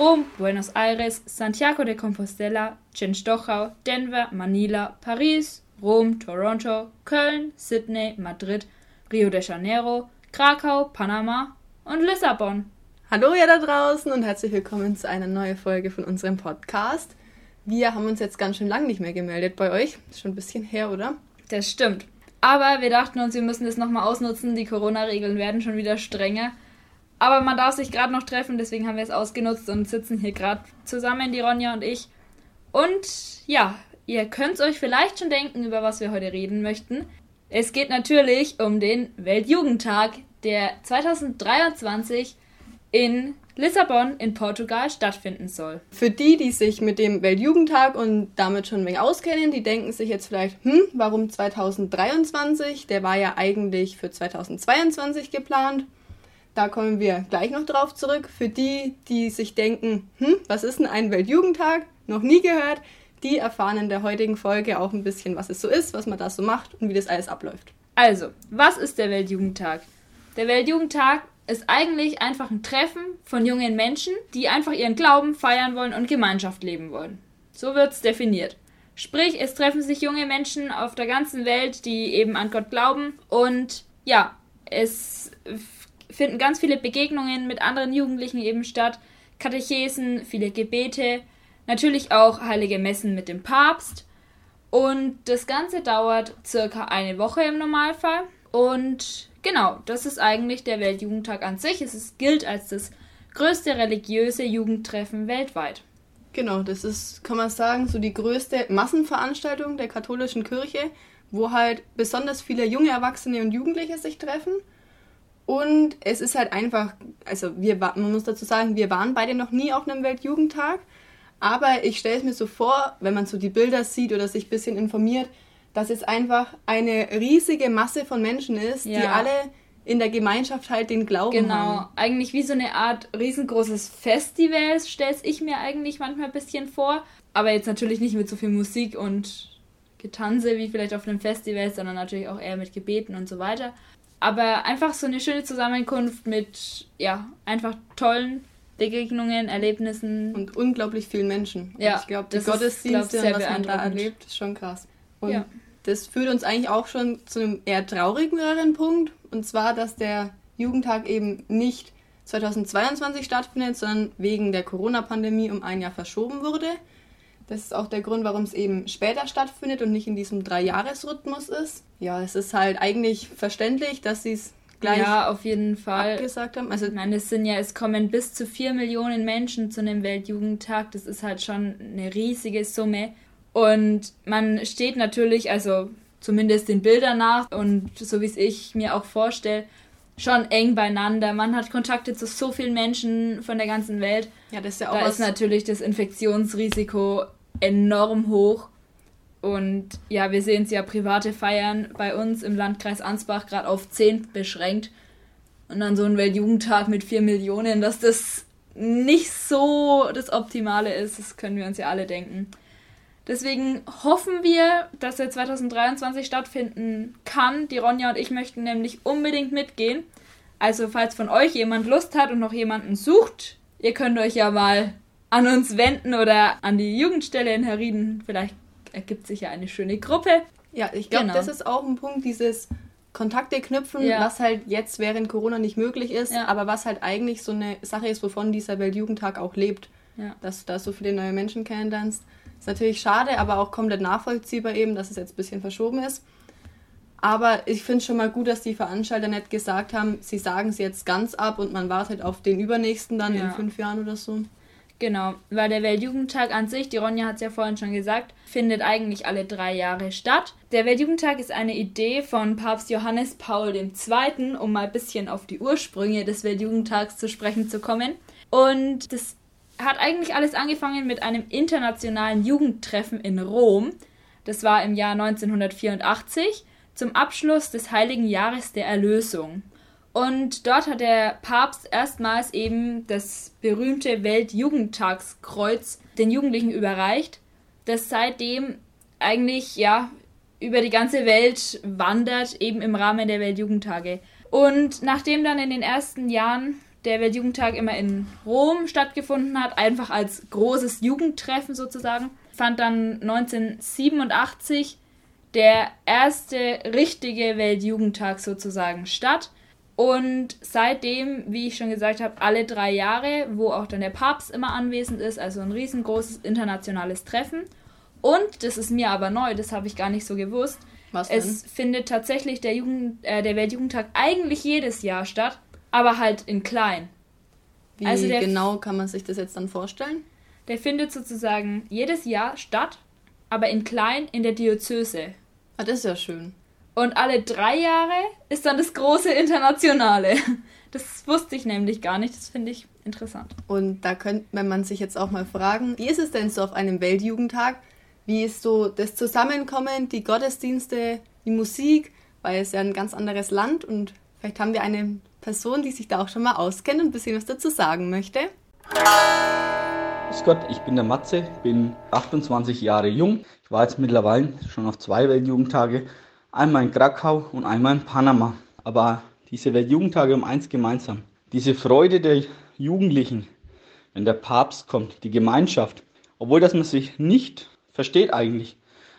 Rom, Buenos Aires, Santiago de Compostela, Chenstochau, Denver, Manila, Paris, Rom, Toronto, Köln, Sydney, Madrid, Rio de Janeiro, Krakau, Panama und Lissabon. Hallo ihr da draußen und herzlich willkommen zu einer neuen Folge von unserem Podcast. Wir haben uns jetzt ganz schön lang nicht mehr gemeldet bei euch. Ist schon ein bisschen her, oder? Das stimmt. Aber wir dachten uns, wir müssen das nochmal ausnutzen. Die Corona-Regeln werden schon wieder strenger. Aber man darf sich gerade noch treffen, deswegen haben wir es ausgenutzt und sitzen hier gerade zusammen, die Ronja und ich. Und ja, ihr könnt euch vielleicht schon denken, über was wir heute reden möchten. Es geht natürlich um den Weltjugendtag, der 2023 in Lissabon in Portugal stattfinden soll. Für die, die sich mit dem Weltjugendtag und damit schon ein wenig auskennen, die denken sich jetzt vielleicht, hm, warum 2023? Der war ja eigentlich für 2022 geplant. Da kommen wir gleich noch drauf zurück. Für die, die sich denken, hm, was ist denn ein Weltjugendtag? Noch nie gehört. Die erfahren in der heutigen Folge auch ein bisschen, was es so ist, was man da so macht und wie das alles abläuft. Also, was ist der Weltjugendtag? Der Weltjugendtag ist eigentlich einfach ein Treffen von jungen Menschen, die einfach ihren Glauben feiern wollen und Gemeinschaft leben wollen. So wird es definiert. Sprich, es treffen sich junge Menschen auf der ganzen Welt, die eben an Gott glauben und ja, es finden ganz viele Begegnungen mit anderen Jugendlichen eben statt, Katechesen, viele Gebete, natürlich auch heilige Messen mit dem Papst. Und das Ganze dauert circa eine Woche im Normalfall. Und genau, das ist eigentlich der Weltjugendtag an sich. Es ist, gilt als das größte religiöse Jugendtreffen weltweit. Genau, das ist, kann man sagen, so die größte Massenveranstaltung der katholischen Kirche, wo halt besonders viele junge Erwachsene und Jugendliche sich treffen. Und es ist halt einfach, also wir, man muss dazu sagen, wir waren beide noch nie auf einem Weltjugendtag. Aber ich stelle es mir so vor, wenn man so die Bilder sieht oder sich ein bisschen informiert, dass es einfach eine riesige Masse von Menschen ist, ja. die alle in der Gemeinschaft halt den Glauben genau. haben. Genau, eigentlich wie so eine Art riesengroßes Festival, stelle ich mir eigentlich manchmal ein bisschen vor. Aber jetzt natürlich nicht mit so viel Musik und Getanze wie vielleicht auf einem Festival, sondern natürlich auch eher mit Gebeten und so weiter. Aber einfach so eine schöne Zusammenkunft mit, ja, einfach tollen Begegnungen, Erlebnissen. Und unglaublich vielen Menschen. Ja, und ich glaube, die Gottesdienste ist, glaub, und was man da erlebt, ist schon krass. Und ja. das führt uns eigentlich auch schon zu einem eher traurigeren Punkt. Und zwar, dass der Jugendtag eben nicht 2022 stattfindet, sondern wegen der Corona-Pandemie um ein Jahr verschoben wurde. Das ist auch der Grund, warum es eben später stattfindet und nicht in diesem Dreijahresrhythmus ist. Ja, es ist halt eigentlich verständlich, dass sie es gleich ja, auf jeden Fall. abgesagt haben. Also, ich meine, es sind ja, es kommen bis zu vier Millionen Menschen zu einem Weltjugendtag. Das ist halt schon eine riesige Summe. Und man steht natürlich, also zumindest den Bildern nach und so wie es ich mir auch vorstelle, schon eng beieinander. Man hat Kontakte zu so vielen Menschen von der ganzen Welt. Ja, das ist ja auch. Da ist natürlich das Infektionsrisiko enorm hoch. Und ja, wir sehen es ja, private Feiern bei uns im Landkreis Ansbach gerade auf 10 beschränkt. Und dann so ein Weltjugendtag mit 4 Millionen, dass das nicht so das Optimale ist, das können wir uns ja alle denken. Deswegen hoffen wir, dass er 2023 stattfinden kann. Die Ronja und ich möchten nämlich unbedingt mitgehen. Also falls von euch jemand Lust hat und noch jemanden sucht, ihr könnt euch ja mal an uns wenden oder an die Jugendstelle in Herrieden. Vielleicht ergibt sich ja eine schöne Gruppe. Ja, ich glaube, genau. das ist auch ein Punkt, dieses Kontakte knüpfen, ja. was halt jetzt während Corona nicht möglich ist, ja. aber was halt eigentlich so eine Sache ist, wovon dieser Weltjugendtag auch lebt. Ja. Dass du da so viele neue Menschen kennenlernst. Ist natürlich schade, aber auch komplett nachvollziehbar eben, dass es jetzt ein bisschen verschoben ist. Aber ich finde es schon mal gut, dass die Veranstalter nicht gesagt haben, sie sagen es jetzt ganz ab und man wartet auf den übernächsten dann in fünf Jahren oder so. Genau, weil der Weltjugendtag an sich, die Ronja hat es ja vorhin schon gesagt, findet eigentlich alle drei Jahre statt. Der Weltjugendtag ist eine Idee von Papst Johannes Paul II., um mal ein bisschen auf die Ursprünge des Weltjugendtags zu sprechen zu kommen. Und das hat eigentlich alles angefangen mit einem internationalen Jugendtreffen in Rom. Das war im Jahr 1984 zum Abschluss des Heiligen Jahres der Erlösung. Und dort hat der Papst erstmals eben das berühmte Weltjugendtagskreuz den Jugendlichen überreicht, das seitdem eigentlich ja über die ganze Welt wandert, eben im Rahmen der Weltjugendtage. Und nachdem dann in den ersten Jahren der Weltjugendtag immer in Rom stattgefunden hat, einfach als großes Jugendtreffen sozusagen, fand dann 1987 der erste richtige Weltjugendtag sozusagen statt. Und seitdem, wie ich schon gesagt habe, alle drei Jahre, wo auch dann der Papst immer anwesend ist, also ein riesengroßes internationales Treffen. Und, das ist mir aber neu, das habe ich gar nicht so gewusst, Was denn? es findet tatsächlich der, Jugend, äh, der Weltjugendtag eigentlich jedes Jahr statt, aber halt in klein. Wie also genau kann man sich das jetzt dann vorstellen? Der findet sozusagen jedes Jahr statt, aber in klein in der Diözese. Ah, das ist ja schön. Und alle drei Jahre ist dann das große Internationale. Das wusste ich nämlich gar nicht. Das finde ich interessant. Und da könnte man sich jetzt auch mal fragen, wie ist es denn so auf einem Weltjugendtag? Wie ist so das Zusammenkommen, die Gottesdienste, die Musik? Weil es ja ein ganz anderes Land und vielleicht haben wir eine Person, die sich da auch schon mal auskennt und ein bisschen was dazu sagen möchte. Grüß Gott, ich bin der Matze, bin 28 Jahre jung. Ich war jetzt mittlerweile schon auf zwei Weltjugendtage, einmal in Krakau und einmal in Panama. Aber diese Weltjugendtage haben eins gemeinsam. Diese Freude der Jugendlichen, wenn der Papst kommt, die Gemeinschaft, obwohl dass man sich nicht versteht eigentlich,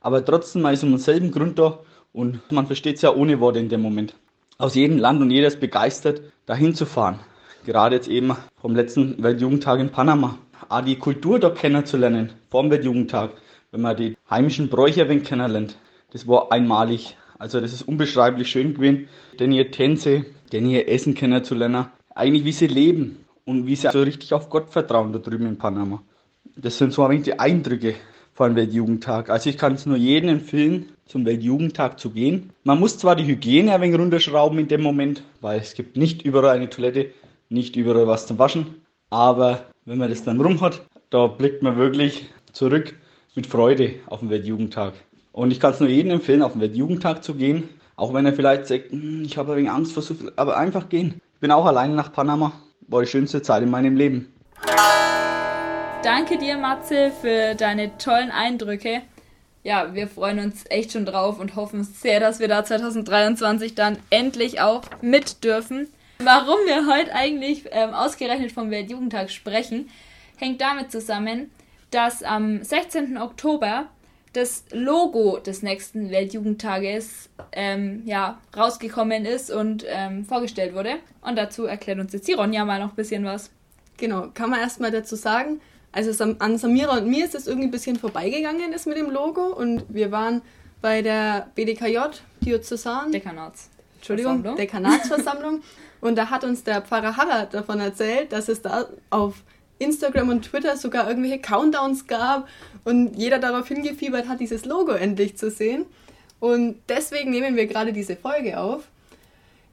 aber trotzdem mal ist um denselben Grund da und man versteht es ja ohne Worte in dem Moment. Aus jedem Land und jeder ist begeistert, dahin zu fahren. Gerade jetzt eben vom letzten Weltjugendtag in Panama auch die Kultur da kennenzulernen, vor dem Weltjugendtag, wenn man die heimischen Bräuche kennenlernt. Das war einmalig. Also das ist unbeschreiblich schön gewesen, denn ihr Tänze, denn ihr Essen kennenzulernen. Eigentlich wie sie leben und wie sie so richtig auf Gott vertrauen da drüben in Panama. Das sind so ein die Eindrücke von Weltjugendtag. Also ich kann es nur jedem empfehlen, zum Weltjugendtag zu gehen. Man muss zwar die Hygiene ein wenig runterschrauben in dem Moment, weil es gibt nicht überall eine Toilette, nicht überall was zum Waschen, aber wenn man das dann rum hat, da blickt man wirklich zurück mit Freude auf den Weltjugendtag. Und ich kann es nur jedem empfehlen, auf den Weltjugendtag zu gehen, auch wenn er vielleicht sagt, hm, ich habe wenig Angst vor so aber einfach gehen. Ich bin auch alleine nach Panama, war die schönste Zeit in meinem Leben. Danke dir, Matze, für deine tollen Eindrücke. Ja, wir freuen uns echt schon drauf und hoffen sehr, dass wir da 2023 dann endlich auch mit dürfen. Warum wir heute eigentlich ähm, ausgerechnet vom Weltjugendtag sprechen, hängt damit zusammen, dass am 16. Oktober das Logo des nächsten Weltjugendtages ähm, ja, rausgekommen ist und ähm, vorgestellt wurde. Und dazu erklärt uns jetzt die Ronja mal noch ein bisschen was. Genau, kann man erstmal dazu sagen, also an Samira und mir ist es irgendwie ein bisschen vorbeigegangen ist mit dem Logo und wir waren bei der BDKJ Diözesan. Dekanats. Entschuldigung, Dekanatsversammlung. Und da hat uns der Pfarrer Harald davon erzählt, dass es da auf Instagram und Twitter sogar irgendwelche Countdowns gab und jeder darauf hingefiebert hat, dieses Logo endlich zu sehen. Und deswegen nehmen wir gerade diese Folge auf.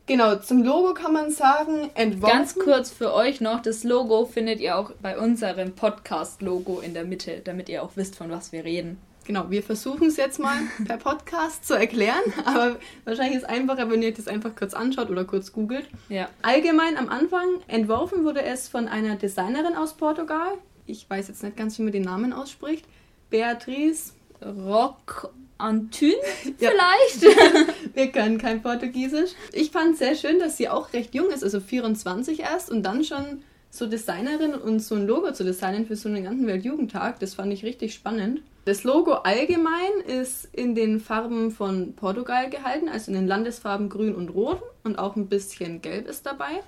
Genau, zum Logo kann man sagen, entworfen. Ganz kurz für euch noch, das Logo findet ihr auch bei unserem Podcast-Logo in der Mitte, damit ihr auch wisst, von was wir reden. Genau, wir versuchen es jetzt mal per Podcast zu erklären, aber wahrscheinlich ist es einfacher, wenn ihr das einfach kurz anschaut oder kurz googelt. Ja. Allgemein am Anfang entworfen wurde es von einer Designerin aus Portugal. Ich weiß jetzt nicht ganz, wie man den Namen ausspricht. Beatrice Rock Antun vielleicht? Wir können kein Portugiesisch. Ich fand es sehr schön, dass sie auch recht jung ist, also 24 erst und dann schon so Designerin und so ein Logo zu designen für so einen ganzen Weltjugendtag. Das fand ich richtig spannend. Das Logo allgemein ist in den Farben von Portugal gehalten, also in den Landesfarben Grün und Rot und auch ein bisschen Gelb ist dabei.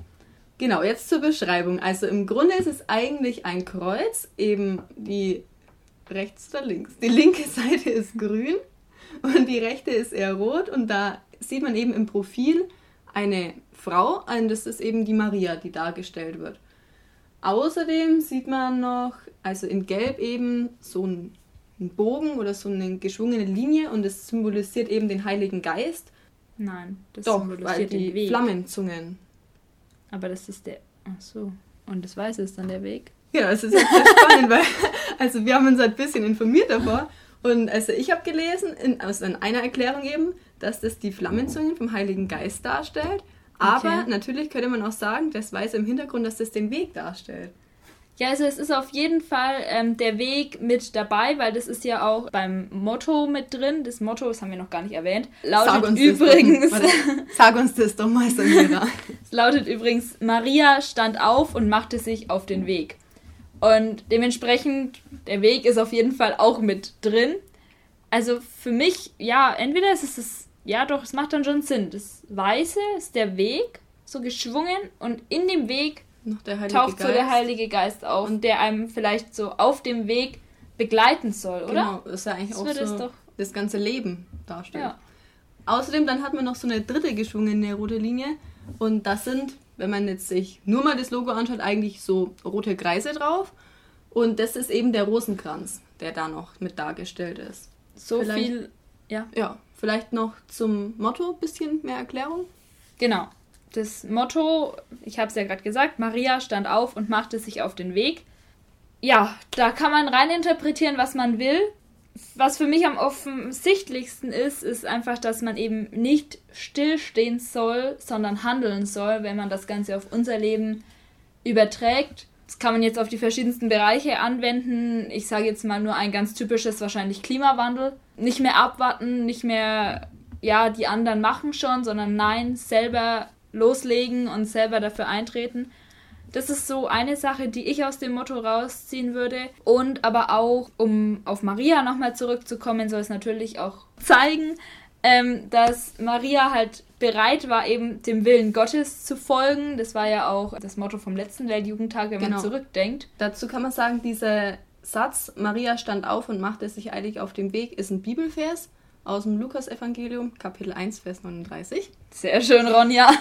Genau, jetzt zur Beschreibung. Also im Grunde ist es eigentlich ein Kreuz, eben die rechts oder links. Die linke Seite ist grün und die rechte ist eher rot und da sieht man eben im Profil eine Frau und das ist eben die Maria, die dargestellt wird. Außerdem sieht man noch, also in Gelb eben so ein einen Bogen oder so eine geschwungene Linie und es symbolisiert eben den Heiligen Geist. Nein, das Doch, symbolisiert weil die Weg. Flammenzungen. Aber das ist der. Ach so. Und das Weiße ist dann der Weg. Ja, es ist jetzt sehr spannend, weil also wir haben uns ein bisschen informiert davor und also ich habe gelesen, in, also in einer Erklärung eben, dass das die Flammenzungen vom Heiligen Geist darstellt. Aber okay. natürlich könnte man auch sagen, das Weiße im Hintergrund, dass das den Weg darstellt. Ja, also es ist auf jeden Fall ähm, der Weg mit dabei, weil das ist ja auch beim Motto mit drin. Das Motto, das haben wir noch gar nicht erwähnt, lautet übrigens. Doch, sag uns das doch mal, Samira. es lautet übrigens: Maria stand auf und machte sich auf den Weg. Und dementsprechend, der Weg ist auf jeden Fall auch mit drin. Also für mich, ja, entweder ist es das, ja doch, es macht dann schon Sinn. Das Weiße ist der Weg, so geschwungen und in dem Weg taucht Geist. so der Heilige Geist auf, und der einem vielleicht so auf dem Weg begleiten soll, oder? Genau, ist ja eigentlich das auch so doch... das ganze Leben darstellt. Ja. Außerdem, dann hat man noch so eine dritte geschwungene rote Linie und das sind, wenn man jetzt sich nur mal das Logo anschaut, eigentlich so rote Kreise drauf und das ist eben der Rosenkranz, der da noch mit dargestellt ist. So vielleicht, viel, ja. Ja, vielleicht noch zum Motto ein bisschen mehr Erklärung. Genau. Das Motto, ich habe es ja gerade gesagt, Maria stand auf und machte sich auf den Weg. Ja, da kann man reininterpretieren, was man will. Was für mich am offensichtlichsten ist, ist einfach, dass man eben nicht stillstehen soll, sondern handeln soll, wenn man das Ganze auf unser Leben überträgt. Das kann man jetzt auf die verschiedensten Bereiche anwenden. Ich sage jetzt mal nur ein ganz typisches, wahrscheinlich Klimawandel. Nicht mehr abwarten, nicht mehr, ja, die anderen machen schon, sondern nein, selber loslegen und selber dafür eintreten. Das ist so eine Sache, die ich aus dem Motto rausziehen würde. Und aber auch, um auf Maria nochmal zurückzukommen, soll es natürlich auch zeigen, ähm, dass Maria halt bereit war, eben dem Willen Gottes zu folgen. Das war ja auch das Motto vom letzten Weltjugendtag, wenn genau. man zurückdenkt. Dazu kann man sagen, dieser Satz, Maria stand auf und machte sich eilig auf den Weg, ist ein Bibelvers aus dem Lukas-Evangelium, Kapitel 1, Vers 39. Sehr schön, Ronja.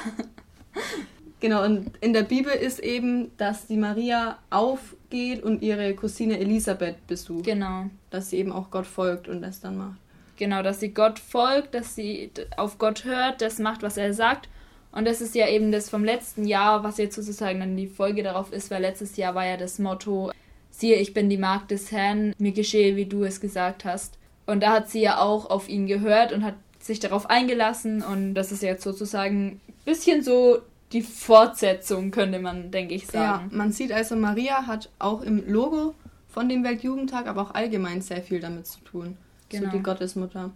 genau, und in der Bibel ist eben, dass die Maria aufgeht und ihre Cousine Elisabeth besucht. Genau. Dass sie eben auch Gott folgt und das dann macht. Genau, dass sie Gott folgt, dass sie auf Gott hört, das macht, was er sagt. Und das ist ja eben das vom letzten Jahr, was jetzt sozusagen dann die Folge darauf ist, weil letztes Jahr war ja das Motto, siehe, ich bin die Magd des Herrn, mir geschehe, wie du es gesagt hast. Und da hat sie ja auch auf ihn gehört und hat sich darauf eingelassen. Und das ist jetzt sozusagen ein bisschen so die Fortsetzung, könnte man, denke ich, sagen. Ja, man sieht also, Maria hat auch im Logo von dem Weltjugendtag, aber auch allgemein sehr viel damit zu tun. Genau. So die Gottesmutter.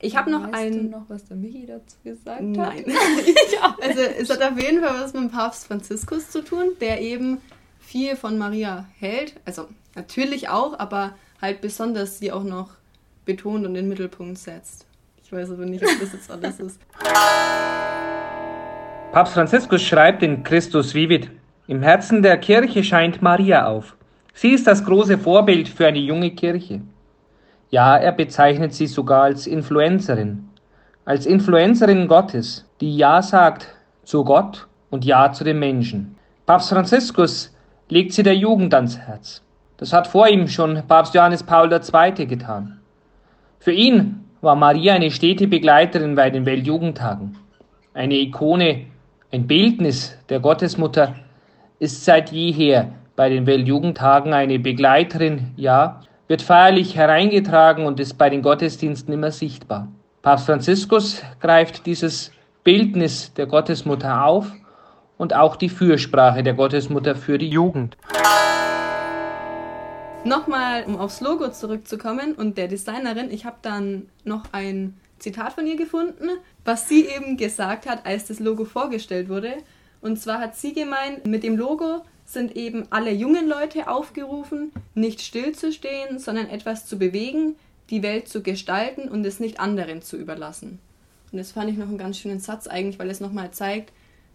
Ich habe noch ein. Du noch, was der Michi dazu gesagt Nein. hat? Nein. also es hat auf jeden Fall was mit dem Papst Franziskus zu tun, der eben viel von Maria hält. Also natürlich auch, aber halt besonders sie auch noch betont und in den Mittelpunkt setzt. Ich weiß aber nicht, ob das jetzt alles ist. Papst Franziskus schreibt in Christus Vivit, im Herzen der Kirche scheint Maria auf. Sie ist das große Vorbild für eine junge Kirche. Ja, er bezeichnet sie sogar als Influencerin, als Influencerin Gottes, die Ja sagt zu Gott und Ja zu den Menschen. Papst Franziskus legt sie der Jugend ans Herz. Das hat vor ihm schon Papst Johannes Paul II. getan. Für ihn war Maria eine stete Begleiterin bei den Weltjugendtagen. Eine Ikone, ein Bildnis der Gottesmutter ist seit jeher bei den Weltjugendtagen eine Begleiterin, ja, wird feierlich hereingetragen und ist bei den Gottesdiensten immer sichtbar. Papst Franziskus greift dieses Bildnis der Gottesmutter auf und auch die Fürsprache der Gottesmutter für die Jugend. Nochmal, um aufs Logo zurückzukommen und der Designerin, ich habe dann noch ein Zitat von ihr gefunden, was sie eben gesagt hat, als das Logo vorgestellt wurde. Und zwar hat sie gemeint, mit dem Logo sind eben alle jungen Leute aufgerufen, nicht stillzustehen, sondern etwas zu bewegen, die Welt zu gestalten und es nicht anderen zu überlassen. Und das fand ich noch einen ganz schönen Satz eigentlich, weil es nochmal zeigt,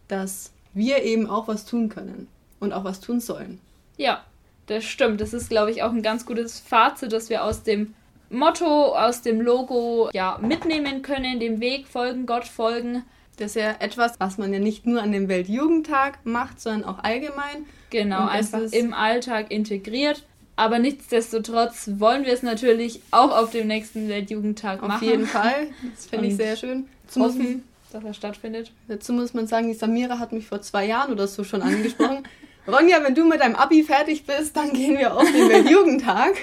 dass wir eben auch was tun können und auch was tun sollen. Ja, das stimmt. Das ist, glaube ich, auch ein ganz gutes Fazit, das wir aus dem Motto, aus dem Logo ja, mitnehmen können, dem Weg folgen, Gott folgen. Das ist ja etwas, was man ja nicht nur an dem Weltjugendtag macht, sondern auch allgemein. Genau, einfach im Alltag integriert. Aber nichtsdestotrotz wollen wir es natürlich auch auf dem nächsten Weltjugendtag auf machen. Auf jeden Fall. Das finde ich sehr schön. Zum hoffen, dass er stattfindet. Dazu muss man sagen, die Samira hat mich vor zwei Jahren oder so schon angesprochen. Ronja, wenn du mit deinem Abi fertig bist, dann gehen wir auf den Weltjugendtag.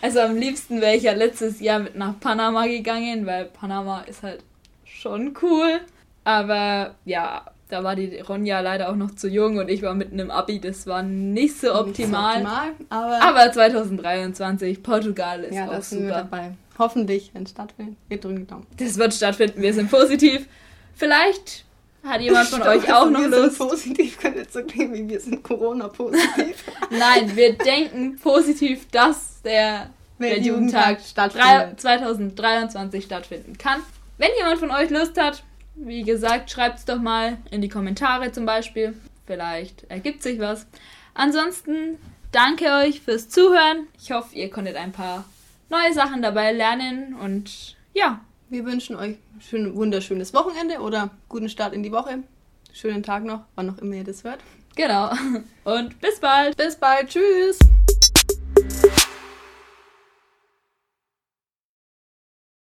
Also am liebsten wäre ich ja letztes Jahr mit nach Panama gegangen, weil Panama ist halt schon cool. Aber ja, Da war die Ronja leider auch noch zu jung und ich war mitten im Abi. Das war nicht so optimal. Nicht so optimal aber, aber 2023, Portugal ist ja, auch super. Hoffentlich, wenn es stattfindet. Wir drücken Daumen. Das wird stattfinden, wir sind positiv. Vielleicht hat jemand von euch auch noch wir Lust? Sind positiv könnte jetzt so klingen wie wir sind Corona-positiv. Nein, wir denken positiv, dass der Weltjugendtag 2023 stattfinden kann. Wenn jemand von euch Lust hat, wie gesagt, schreibt es doch mal in die Kommentare zum Beispiel. Vielleicht ergibt sich was. Ansonsten danke euch fürs Zuhören. Ich hoffe, ihr konntet ein paar neue Sachen dabei lernen und ja. Wir wünschen euch ein wunderschönes Wochenende oder guten Start in die Woche. Schönen Tag noch, wann auch immer ihr das hört. Genau. Und bis bald. Bis bald. Tschüss.